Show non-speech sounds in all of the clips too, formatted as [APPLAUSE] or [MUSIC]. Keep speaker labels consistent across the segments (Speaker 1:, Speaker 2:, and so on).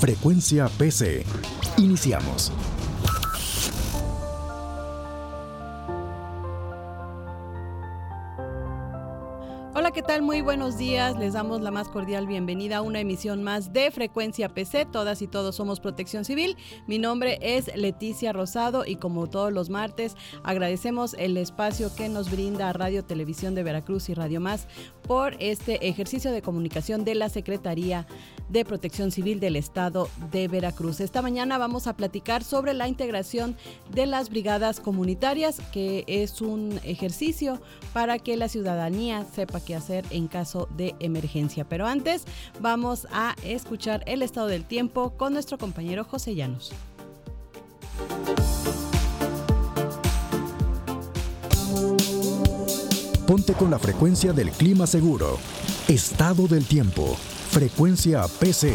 Speaker 1: Frecuencia PC. Iniciamos.
Speaker 2: ¿Qué tal? Muy buenos días. Les damos la más cordial bienvenida a una emisión más de Frecuencia PC. Todas y todos somos Protección Civil. Mi nombre es Leticia Rosado y como todos los martes agradecemos el espacio que nos brinda Radio Televisión de Veracruz y Radio Más por este ejercicio de comunicación de la Secretaría de Protección Civil del Estado de Veracruz. Esta mañana vamos a platicar sobre la integración de las brigadas comunitarias, que es un ejercicio para que la ciudadanía sepa qué hacer en caso de emergencia. Pero antes vamos a escuchar el estado del tiempo con nuestro compañero José Llanos.
Speaker 1: Ponte con la frecuencia del clima seguro. Estado del tiempo. Frecuencia PC.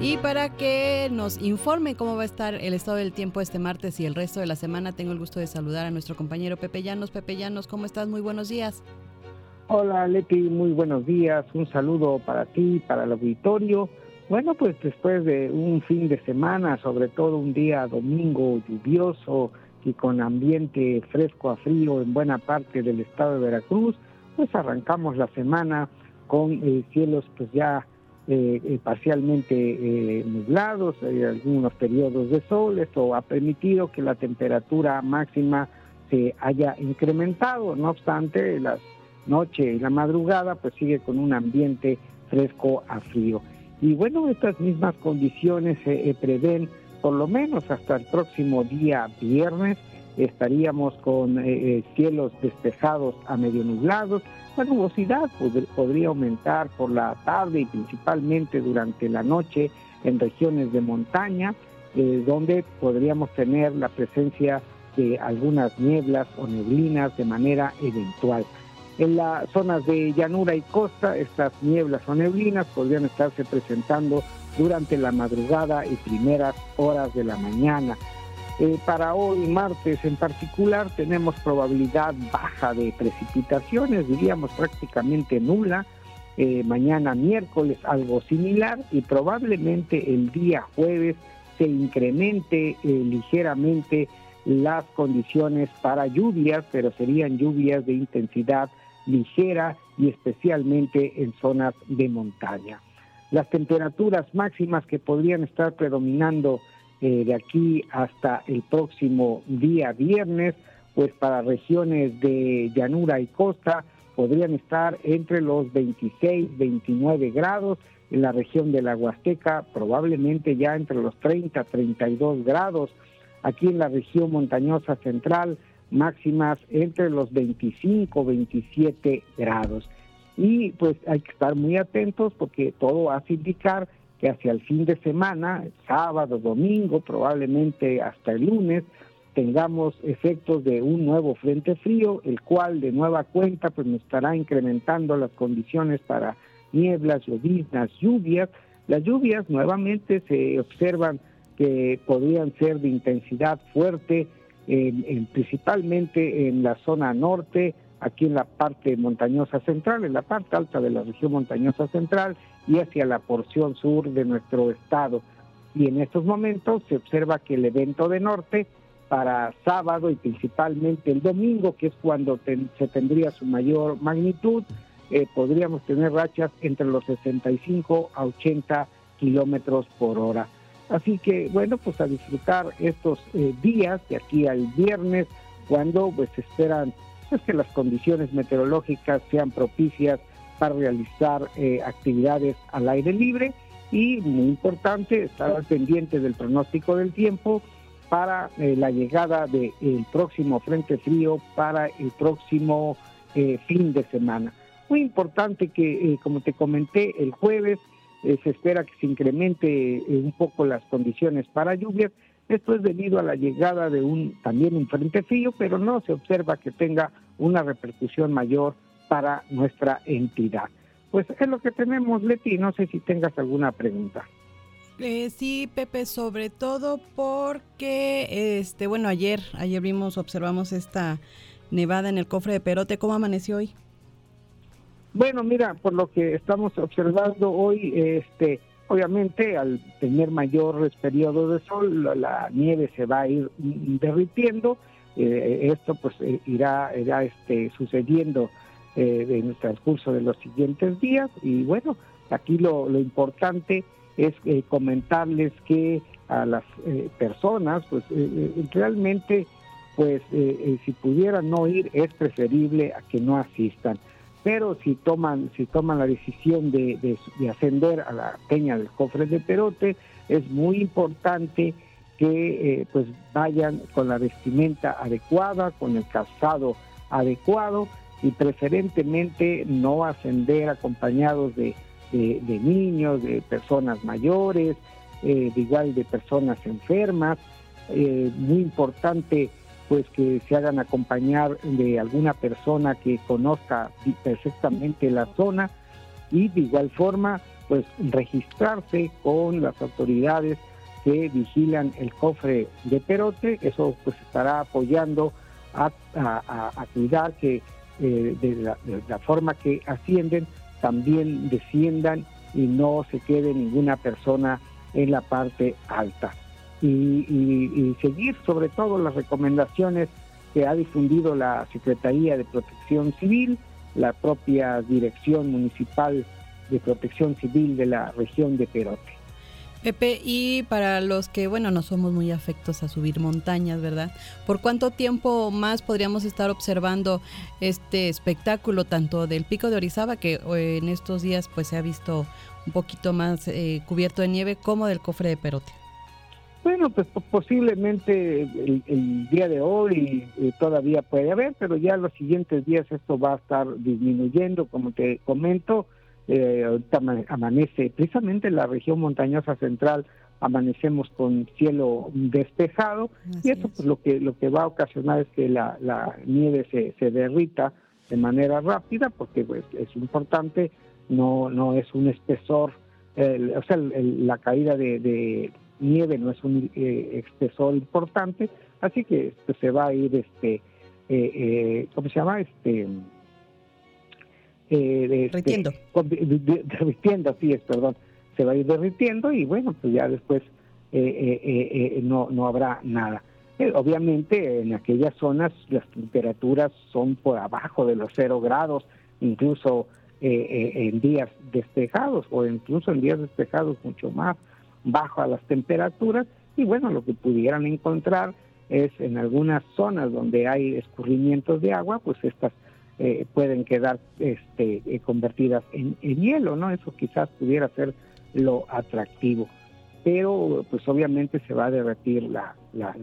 Speaker 2: Y para que nos informe cómo va a estar el estado del tiempo este martes y el resto de la semana, tengo el gusto de saludar a nuestro compañero Pepe Llanos. Pepe Llanos, ¿cómo estás? Muy buenos días.
Speaker 3: Hola Leti, muy buenos días. Un saludo para ti, para el auditorio. Bueno, pues después de un fin de semana, sobre todo un día domingo lluvioso y con ambiente fresco a frío en buena parte del estado de Veracruz, pues arrancamos la semana con eh, cielos pues ya eh, eh, parcialmente nublados, algunos periodos de sol. Esto ha permitido que la temperatura máxima se haya incrementado. No obstante, la noche y la madrugada pues sigue con un ambiente fresco a frío. Y bueno, estas mismas condiciones se prevén por lo menos hasta el próximo día viernes. Estaríamos con eh, eh, cielos despejados a medio nublados. La nubosidad podría aumentar por la tarde y principalmente durante la noche en regiones de montaña, eh, donde podríamos tener la presencia de algunas nieblas o neblinas de manera eventual. En las zonas de llanura y costa, estas nieblas o neblinas podrían estarse presentando durante la madrugada y primeras horas de la mañana. Eh, para hoy, martes en particular, tenemos probabilidad baja de precipitaciones, diríamos prácticamente nula. Eh, mañana miércoles algo similar y probablemente el día jueves se incremente eh, ligeramente las condiciones para lluvias, pero serían lluvias de intensidad ligera y especialmente en zonas de montaña. Las temperaturas máximas que podrían estar predominando eh, de aquí hasta el próximo día viernes, pues para regiones de llanura y costa podrían estar entre los 26, 29 grados, en la región de la Huasteca probablemente ya entre los 30, 32 grados, aquí en la región montañosa central máximas entre los 25, 27 grados. Y pues hay que estar muy atentos porque todo hace indicar que hacia el fin de semana, sábado, domingo, probablemente hasta el lunes, tengamos efectos de un nuevo frente frío, el cual de nueva cuenta pues nos estará incrementando las condiciones para nieblas, lloviznas, lluvias. Las lluvias nuevamente se observan que podrían ser de intensidad fuerte, principalmente en la zona norte, aquí en la parte montañosa central, en la parte alta de la región montañosa central y hacia la porción sur de nuestro estado. Y en estos momentos se observa que el evento de norte para sábado y principalmente el domingo, que es cuando se tendría su mayor magnitud, eh, podríamos tener rachas entre los 65 a 80 kilómetros por hora. Así que bueno, pues a disfrutar estos eh, días de aquí al viernes, cuando pues esperan pues, que las condiciones meteorológicas sean propicias para realizar eh, actividades al aire libre y muy importante estar al pendiente del pronóstico del tiempo para eh, la llegada del próximo frente frío para el próximo fin de semana. Muy importante que, eh, como te comenté, el jueves eh, se espera que se incremente un poco las condiciones para lluvias. Esto es debido a la llegada de un también un frente frío, pero no se observa que tenga una repercusión mayor para nuestra entidad. Pues es lo que tenemos, Leti. No sé si tengas alguna pregunta.
Speaker 2: Eh, sí, Pepe, sobre todo porque, este, bueno, ayer, ayer vimos, observamos esta nevada en el cofre de Perote. ¿Cómo amaneció hoy?
Speaker 3: Bueno, mira, por lo que estamos observando hoy, este, obviamente al tener mayores periodos de sol, la, nieve se va a ir derritiendo. Eh, esto pues eh, irá, irá este, sucediendo eh, en el transcurso de los siguientes días. Y bueno, aquí lo, lo importante es eh, comentarles que a las eh, personas, pues realmente, pues si pudieran no ir, es preferible a que no asistan. Pero si toman, si toman la decisión de, de, ascender a la peña del cofre de Perote, es muy importante que pues vayan con la vestimenta adecuada, con el calzado adecuado y preferentemente no ascender acompañados de, niños, de personas mayores, eh, de igual de personas enfermas. Eh, muy importante pues que se hagan acompañar de alguna persona que conozca perfectamente la zona y de igual forma pues registrarse con las autoridades que vigilan el cofre de Perote, eso pues estará apoyando a, a cuidar que eh, de, la, forma que ascienden, también desciendan y no se quede ninguna persona en la parte alta. Y, seguir sobre todo las recomendaciones que ha difundido la Secretaría de Protección Civil, la propia Dirección Municipal de Protección Civil de la región de Perote.
Speaker 2: Pepe, y para los que, bueno, no somos muy afectos a subir montañas, ¿verdad? ¿Por cuánto tiempo más podríamos estar observando este espectáculo, tanto del pico de Orizaba, que eh, en estos días pues se ha visto un poquito más eh, cubierto de nieve, como del cofre de Perote?
Speaker 3: Bueno, pues posiblemente el, día de hoy eh, todavía puede haber, pero ya los siguientes días esto va a estar disminuyendo, como te comento eh, ahorita amanece, precisamente en la región montañosa central amanecemos con cielo despejado y eso pues, lo que lo que va a ocasionar es que la, nieve se, se derrita de manera rápida porque pues es importante no no es un espesor o sea la caída de, nieve no es un eh, espesor importante así que pues, se va a ir este eh, eh, cómo se llama este
Speaker 2: eh, derritiendo.
Speaker 3: derritiendo, así es, perdón, se va a ir derritiendo y bueno, pues ya después eh, eh, no, no habrá nada. obviamente en aquellas zonas las temperaturas son por abajo de los cero grados, incluso en días despejados o incluso en días despejados mucho más bajo a las temperaturas y bueno, lo que pudieran encontrar es en algunas zonas donde hay escurrimientos de agua, pues estas eh, pueden quedar este, eh, convertidas en, hielo, ¿no? Eso quizás pudiera ser lo atractivo, pero pues obviamente se va a derretir la,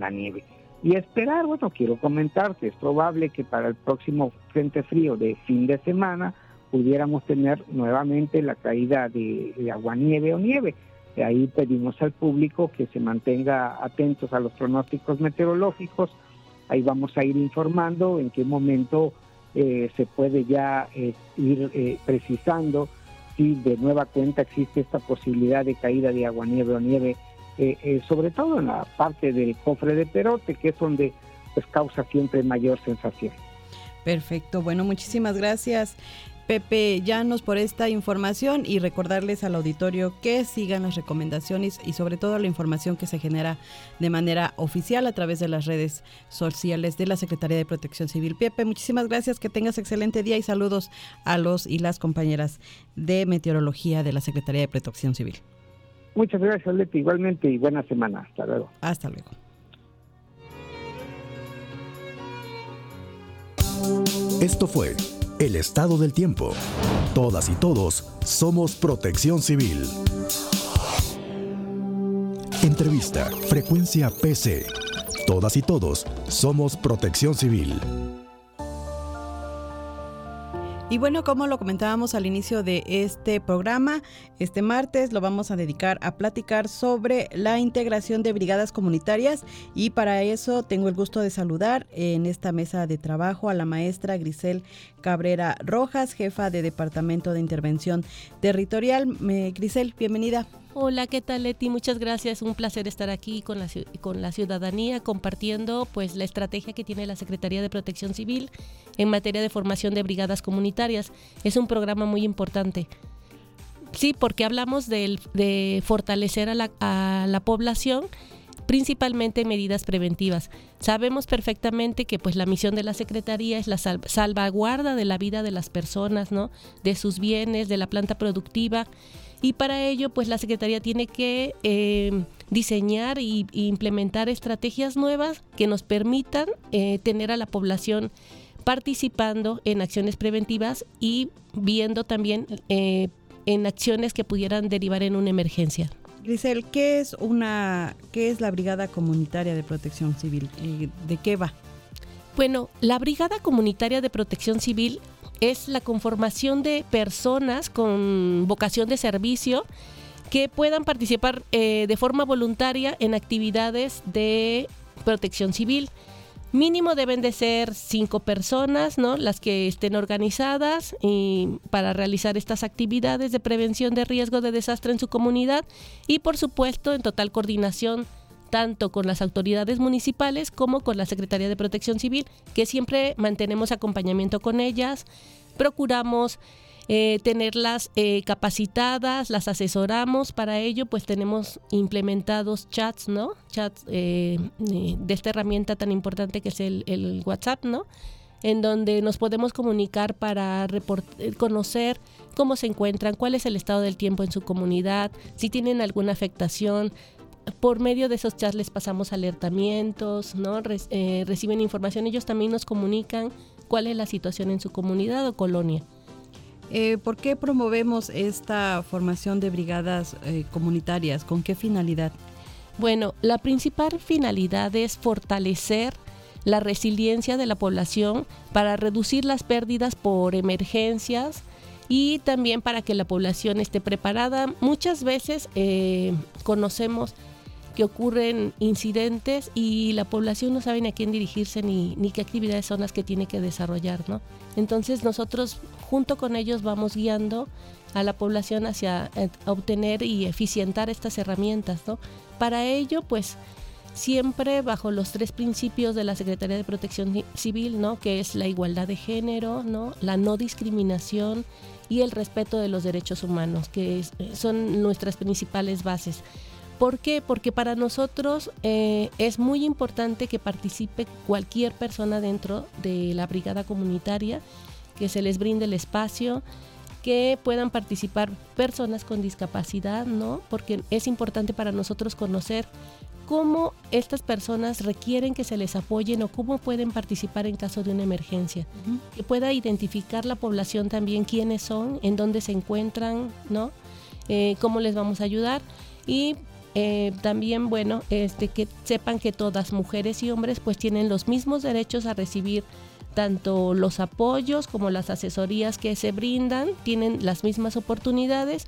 Speaker 3: nieve. Y esperar, bueno, quiero comentar que es probable que para el próximo frente frío de fin de semana pudiéramos tener nuevamente la caída de, de agua-nieve o nieve. ahí pedimos al público que se mantenga atentos a los pronósticos meteorológicos. Ahí vamos a ir informando en qué momento eh, se puede ya eh, ir eh, precisando si de nueva cuenta existe esta posibilidad de caída de agua, nieve o nieve, sobre todo en la parte del cofre de perote, que es donde pues causa siempre mayor sensación.
Speaker 2: Perfecto, bueno, muchísimas gracias. Pepe Llanos por esta información y recordarles al auditorio que sigan las recomendaciones y sobre todo la información que se genera de manera oficial a través de las redes sociales de la Secretaría de Protección Civil. Pepe, muchísimas gracias, que tengas excelente día y saludos a los y las compañeras de meteorología de la Secretaría de Protección Civil.
Speaker 3: Muchas gracias, Leti, igualmente y buena semana. Hasta luego.
Speaker 2: Hasta luego.
Speaker 1: Esto fue el estado del tiempo. Todas y todos somos protección civil. Entrevista, frecuencia PC. Todas y todos somos protección civil.
Speaker 2: Y bueno, como lo comentábamos al inicio de este programa, este martes lo vamos a dedicar a platicar sobre la integración de brigadas comunitarias y para eso tengo el gusto de saludar en esta mesa de trabajo a la maestra Grisel Cabrera Rojas, jefa de Departamento de Intervención Territorial. Grisel, bienvenida.
Speaker 4: Hola, ¿qué tal Leti? Muchas gracias. Un placer estar aquí con la, con la ciudadanía compartiendo pues la estrategia que tiene la Secretaría de Protección Civil en materia de formación de brigadas comunitarias. Es un programa muy importante. Sí, porque hablamos de, fortalecer a la, a la población principalmente medidas preventivas. Sabemos perfectamente que pues la misión de la Secretaría es la salvaguarda de la vida de las personas, ¿no? De sus bienes, de la planta productiva y para ello pues la Secretaría tiene que eh, diseñar e implementar estrategias nuevas que nos permitan eh, tener a la población participando en acciones preventivas y viendo también eh, en acciones que pudieran derivar en una emergencia.
Speaker 2: Grisel, ¿qué es una qué es la Brigada Comunitaria de Protección Civil? ¿De qué va?
Speaker 4: Bueno, la Brigada Comunitaria de Protección Civil es la conformación de personas con vocación de servicio que puedan participar eh, de forma voluntaria en actividades de protección civil. Mínimo deben de ser cinco personas, ¿no? Las que estén organizadas y para realizar estas actividades de prevención de riesgo de desastre en su comunidad y por supuesto en total coordinación tanto con las autoridades municipales como con la Secretaría de Protección Civil, que siempre mantenemos acompañamiento con ellas, procuramos eh, tenerlas eh, capacitadas, las asesoramos, para ello pues tenemos implementados chats, ¿no? Chats eh, de esta herramienta tan importante que es el, el WhatsApp, ¿no? en donde nos podemos comunicar para conocer cómo se encuentran, cuál es el estado del tiempo en su comunidad, si tienen alguna afectación, por medio de esos chats les pasamos alertamientos, ¿no? Eh, reciben información, ellos también nos comunican cuál es la situación en su comunidad o colonia.
Speaker 2: Eh, ¿Por qué promovemos esta formación de brigadas eh, comunitarias? ¿Con qué finalidad?
Speaker 4: Bueno, la principal finalidad es fortalecer la resiliencia de la población para reducir las pérdidas por emergencias y también para que la población esté preparada. Muchas veces conocemos que ocurren incidentes y la población no sabe a quién dirigirse ni, qué actividades son las que tiene que desarrollar, ¿no? Entonces nosotros junto con ellos vamos guiando a la población hacia eh, obtener y eficientar estas herramientas, ¿no? Para ello, pues siempre bajo los tres principios de la Secretaría de Protección Civil, ¿no? Que es la igualdad de género, ¿no? La no discriminación y el respeto de los derechos humanos, que son nuestras principales bases. ¿Por qué? Porque para nosotros eh, es muy importante que participe cualquier persona dentro de la brigada comunitaria, que se les brinde el espacio, que puedan participar personas con discapacidad, ¿no? Porque es importante para nosotros conocer cómo estas personas requieren que se les apoyen o cómo pueden participar en caso de una emergencia. Que pueda identificar la población también quiénes son, en dónde se encuentran, ¿no? Eh, cómo les vamos a ayudar y eh, también, bueno, este, que sepan que todas mujeres y hombres pues tienen los mismos derechos a recibir tanto los apoyos como las asesorías que se brindan, tienen las mismas oportunidades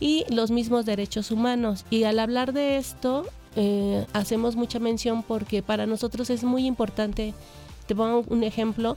Speaker 4: y los mismos derechos humanos. Y al hablar de esto, eh, hacemos mucha mención porque para nosotros es muy importante, te pongo un ejemplo,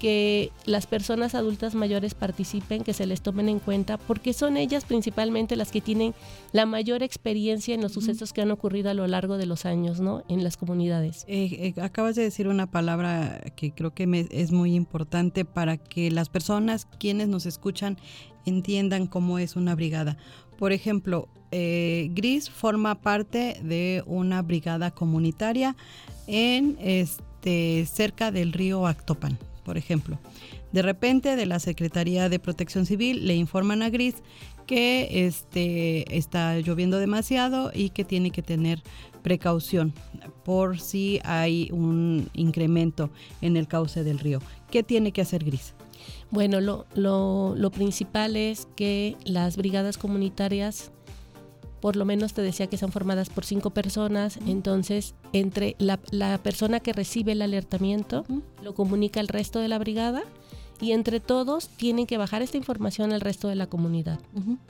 Speaker 4: que las personas adultas mayores participen, que se les tomen en cuenta, porque son ellas principalmente las que tienen la mayor experiencia en los sucesos que han ocurrido a lo largo de los años, ¿no? En las comunidades.
Speaker 2: Eh, eh, acabas de decir una palabra que creo que es muy importante para que las personas quienes nos escuchan entiendan cómo es una brigada. Por ejemplo, eh, Gris forma parte de una brigada comunitaria en este cerca del río Actopan por ejemplo. De repente de la Secretaría de Protección Civil le informan a Gris que este, está lloviendo demasiado y que tiene que tener precaución por si hay un incremento en el cauce del río. ¿Qué tiene que hacer Gris?
Speaker 4: Bueno, lo, lo, lo principal es que las brigadas comunitarias por lo menos te decía que son formadas por cinco personas, entonces entre la, persona que recibe el alertamiento lo comunica al resto de la brigada y entre todos tienen que bajar esta información al resto de la comunidad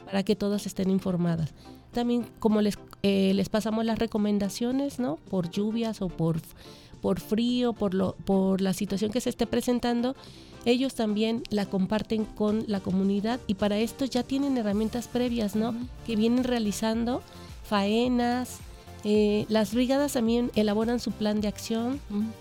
Speaker 4: para que todas estén informadas. También como les, eh, les pasamos las recomendaciones, ¿no? Por lluvias o por, por frío, por, lo, por la situación que se esté presentando, ellos también la comparten con la comunidad y para esto ya tienen herramientas previas, ¿no? Que vienen realizando faenas, eh, las brigadas también elaboran su plan de acción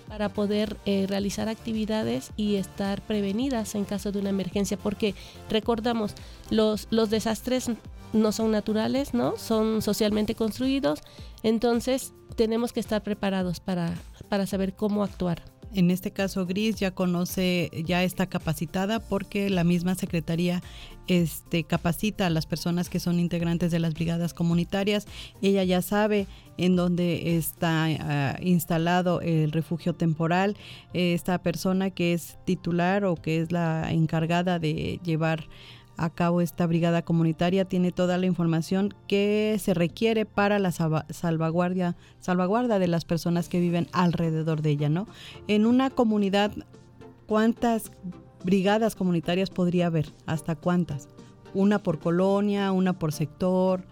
Speaker 4: para poder eh, realizar actividades y estar prevenidas en caso de una emergencia, porque recordamos, los, los desastres no son naturales, ¿no? Son socialmente construidos, entonces tenemos que estar preparados para, para saber cómo actuar.
Speaker 2: En este caso, Gris ya conoce, ya está capacitada porque la misma Secretaría este, capacita a las personas que son integrantes de las brigadas comunitarias. Ella ya sabe en dónde está ah, instalado el refugio temporal. Esta persona que es titular o que es la encargada de llevar a cabo esta brigada comunitaria tiene toda la información que se requiere para la salvaguardia, salvaguarda de las personas que viven alrededor de ella, ¿no? En una comunidad, ¿cuántas brigadas comunitarias podría haber? ¿Hasta cuántas? ¿Una por colonia, una por sector?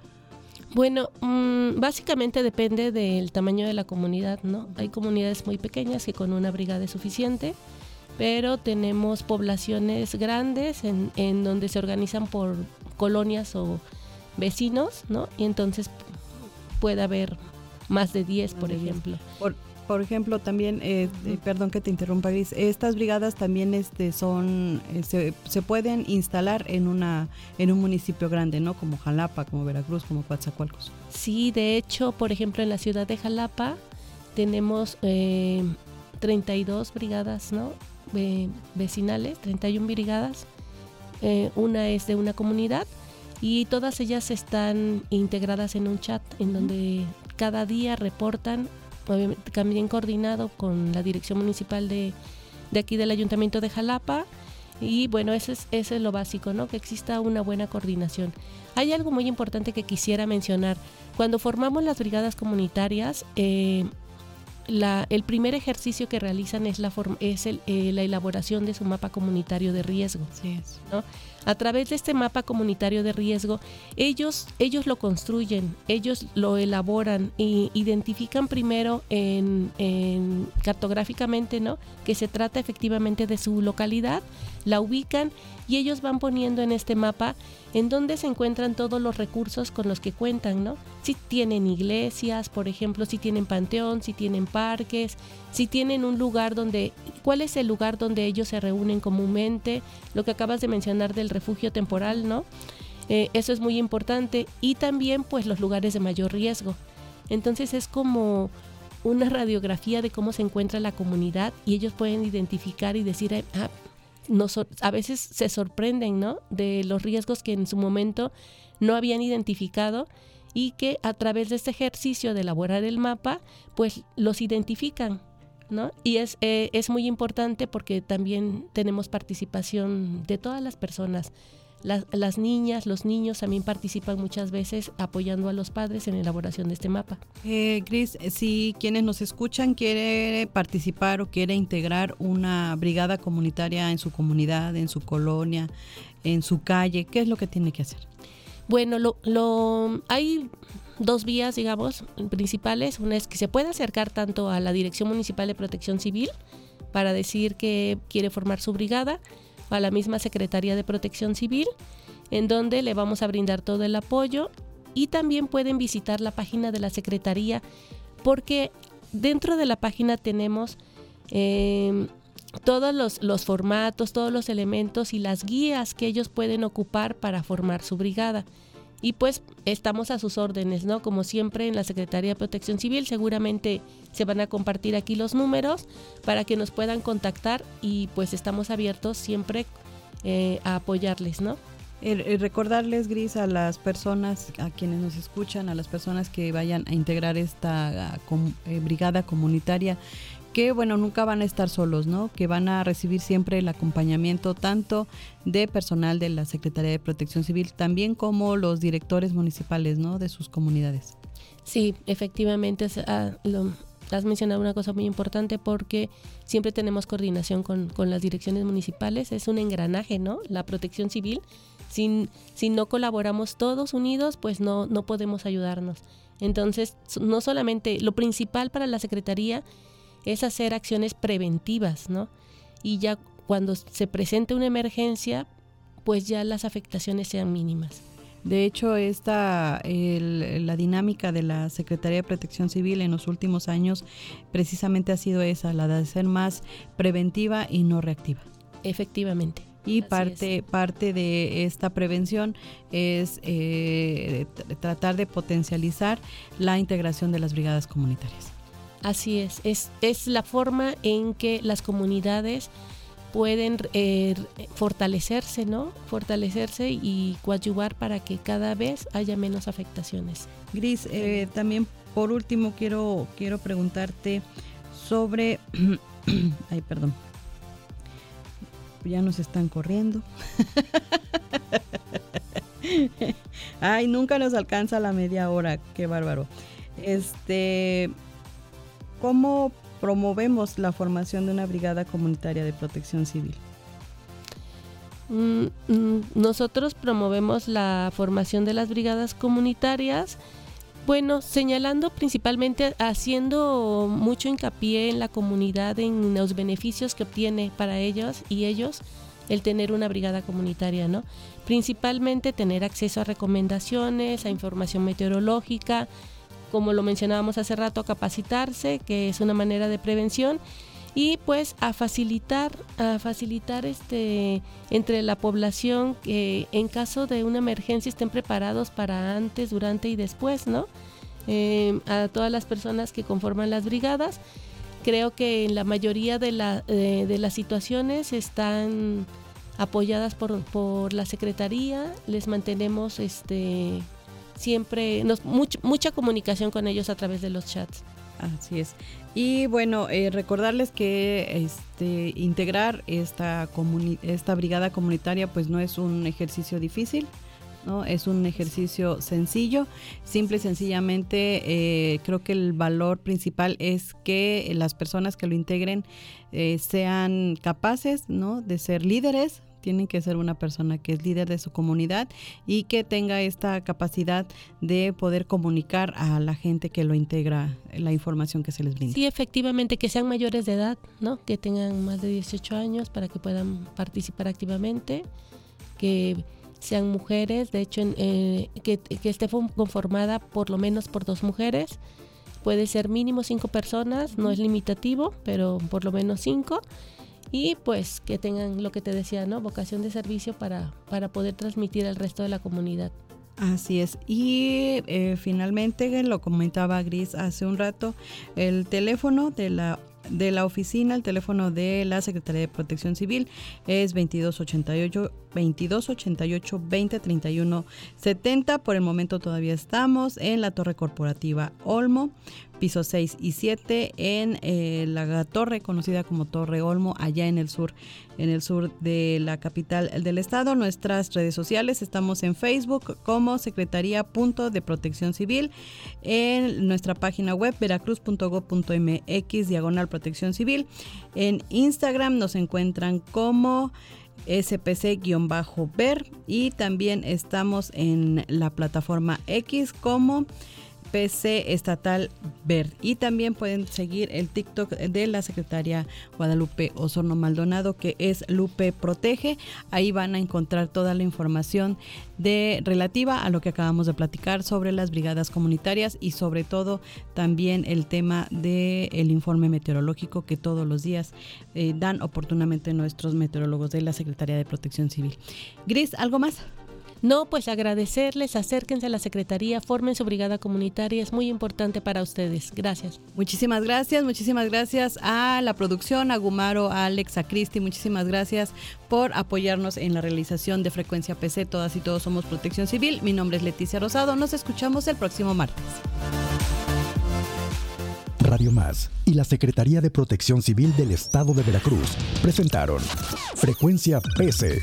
Speaker 4: Bueno, mm, básicamente depende del tamaño de la comunidad, ¿no? Hay comunidades muy pequeñas que con una brigada es suficiente pero tenemos poblaciones grandes en, en donde se organizan por colonias o vecinos, ¿no? Y entonces puede haber más de 10, por ejemplo.
Speaker 2: Por, por ejemplo, también, eh, eh, perdón que te interrumpa, Gris, estas brigadas también este, son, eh, se, se, pueden instalar en, una, en un municipio grande, ¿no? Como Jalapa, como Veracruz, como Coatzacoalcos.
Speaker 4: Sí, de hecho, por ejemplo, en la ciudad de Jalapa tenemos 32 brigadas, ¿no? Vecinales, 31 brigadas. Eh, una es de una comunidad y todas ellas están integradas en un chat en donde cada día reportan, también coordinado con la dirección municipal de, de aquí del Ayuntamiento de Jalapa. Y bueno, eso es, eso es lo básico, ¿no? Que exista una buena coordinación. Hay algo muy importante que quisiera mencionar. Cuando formamos las brigadas comunitarias, eh, el primer ejercicio que realizan es, la, es eh, la elaboración de su mapa comunitario de riesgo. A través de este mapa comunitario de riesgo, ellos, ellos lo construyen, ellos lo elaboran e identifican primero en, en, cartográficamente ¿no? que se trata efectivamente de su localidad, la ubican y ellos van poniendo en este mapa en dónde se encuentran todos los recursos con los que cuentan, ¿no? Si tienen iglesias, por ejemplo, si tienen panteón, si tienen parques, si tienen un lugar donde, ¿cuál es el lugar donde ellos se reúnen comúnmente? Lo que acabas de mencionar del refugio temporal, ¿no? Eh, eso es muy importante y también pues los lugares de mayor riesgo. Entonces es como una radiografía de cómo se encuentra la comunidad y ellos pueden identificar y decir, ah, a veces se sorprenden ¿no? de los riesgos que en su momento no habían identificado y que a través de este ejercicio de elaborar el mapa, pues los identifican. ¿no? Y es, eh, es muy importante porque también tenemos participación de todas las personas, las, niñas, los niños también participan muchas veces apoyando a los padres en la elaboración de este mapa.
Speaker 2: Eh, Gris, si quienes nos escuchan quiere participar o quiere integrar una brigada comunitaria en su comunidad, en su colonia, en su calle, ¿qué es lo que tiene que hacer?
Speaker 4: Bueno, lo, lo, hay dos vías, digamos, principales. Una es que se puede acercar tanto a la Dirección Municipal de Protección Civil para decir que quiere formar su brigada a la misma Secretaría de Protección Civil, en donde le vamos a brindar todo el apoyo y también pueden visitar la página de la Secretaría porque dentro de la página tenemos em, todos los, los, formatos, todos los elementos y las guías que ellos pueden ocupar para formar su brigada. Y pues estamos a sus órdenes, ¿no? Como siempre en la Secretaría de Protección Civil, seguramente se van a compartir aquí los números para que nos puedan contactar y pues estamos abiertos siempre eh, a apoyarles, ¿no?
Speaker 2: recordarles, Gris, a las personas, a quienes nos escuchan, a las personas que vayan a integrar esta eh, brigada comunitaria, que bueno, nunca van a estar solos, ¿no? Que van a recibir siempre el acompañamiento tanto de personal de la Secretaría de Protección Civil, también como los directores municipales, ¿no? De sus comunidades.
Speaker 4: Sí, efectivamente, has mencionado una cosa muy importante porque siempre tenemos coordinación con, con las direcciones municipales, es un engranaje, ¿no? La protección civil. Si, si no colaboramos todos unidos, pues no, no podemos ayudarnos. Entonces, no solamente, lo principal para la Secretaría es hacer acciones preventivas, ¿no? Y ya cuando se presente una emergencia, pues ya las afectaciones sean mínimas.
Speaker 2: De hecho, esta, la dinámica de la Secretaría de Protección Civil en los últimos años precisamente ha sido esa, la de ser más preventiva y no reactiva.
Speaker 4: Efectivamente.
Speaker 2: Y parte, parte de esta prevención es eh, tratar de potencializar la integración de las brigadas comunitarias.
Speaker 4: Así es, es, es la forma en que las comunidades pueden eh, fortalecerse, ¿no? Fortalecerse y coadyuvar para que cada vez haya menos afectaciones.
Speaker 2: Gris, eh, también por último quiero, quiero preguntarte sobre... [CLEARS THROAT] Ay, perdón. Ya nos están corriendo. [LAUGHS] Ay, nunca nos alcanza la media hora, qué bárbaro. Este, ¿cómo promovemos la formación de una brigada comunitaria de protección civil?
Speaker 4: Mm, mm, nosotros promovemos la formación de las brigadas comunitarias, bueno, señalando principalmente, haciendo mucho hincapié en la comunidad, en los beneficios que obtiene para ellos y ellos el tener una brigada comunitaria, ¿no? Principalmente tener acceso a recomendaciones, a información meteorológica, como lo mencionábamos hace rato, a capacitarse, que es una manera de prevención, y pues a facilitar, a facilitar este entre la población que en caso de una emergencia estén preparados para antes, durante y después, ¿no? Eh, a todas las personas que conforman las brigadas. Creo que en la mayoría de, la, eh, de las situaciones están apoyadas por, por la Secretaría, les mantenemos este siempre, nos, mucha comunicación con ellos a través de los chats.
Speaker 2: Así es. Y bueno, eh, recordarles que este, integrar esta, esta brigada comunitaria pues no es un ejercicio difícil. ¿no? Es un ejercicio sencillo, simple y sencillamente eh, creo que el valor principal es que las personas que lo integren eh, sean capaces ¿no? de ser líderes, tienen que ser una persona que es líder de su comunidad y que tenga esta capacidad de poder comunicar a la gente que lo integra la información que se les brinda.
Speaker 4: Sí, efectivamente, que sean mayores de edad, ¿no? Que tengan más de 18 años para que puedan participar activamente, que sean mujeres, de hecho, eh, que, que esté conformada por lo menos por dos mujeres. Puede ser mínimo cinco personas, no es limitativo, pero por lo menos cinco y pues que tengan lo que te decía, ¿no? Vocación de servicio para, para poder transmitir al resto de la comunidad.
Speaker 2: Así es. Y eh, finalmente, lo comentaba Gris hace un rato, el teléfono de la de la oficina, el teléfono de la Secretaría de Protección Civil es 2288 2288 2031 70. Por el momento todavía estamos en la Torre Corporativa Olmo piso 6 y 7 en eh, la torre conocida como Torre Olmo, allá en el sur, en el sur de la capital del estado. Nuestras redes sociales estamos en Facebook como Secretaría de Protección Civil, en nuestra página web veracruz.gov.mx diagonal protección civil. En Instagram nos encuentran como SPC-ver y también estamos en la plataforma X como PC Estatal Ver. Y también pueden seguir el TikTok de la secretaria Guadalupe Osorno Maldonado, que es Lupe Protege. Ahí van a encontrar toda la información de relativa a lo que acabamos de platicar sobre las brigadas comunitarias y sobre todo también el tema del el informe meteorológico que todos los días eh, dan oportunamente nuestros meteorólogos de la Secretaría de Protección Civil. Gris, ¿algo más?
Speaker 4: No, pues agradecerles, acérquense a la Secretaría, formen su brigada comunitaria, es muy importante para ustedes. Gracias.
Speaker 2: Muchísimas gracias, muchísimas gracias a la producción, a Gumaro, a Alex, a Cristi, muchísimas gracias por apoyarnos en la realización de Frecuencia PC. Todas y todos somos Protección Civil. Mi nombre es Leticia Rosado, nos escuchamos el próximo martes.
Speaker 1: Radio Más y la Secretaría de Protección Civil del Estado de Veracruz presentaron Frecuencia PC.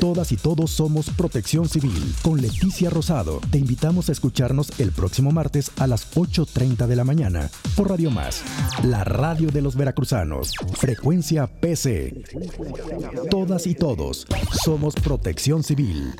Speaker 1: Todas y todos somos Protección Civil. Con Leticia Rosado. Te invitamos a escucharnos el próximo martes a las 8.30 de la mañana por Radio Más, la radio de los veracruzanos. Frecuencia PC. Todas y todos somos Protección Civil.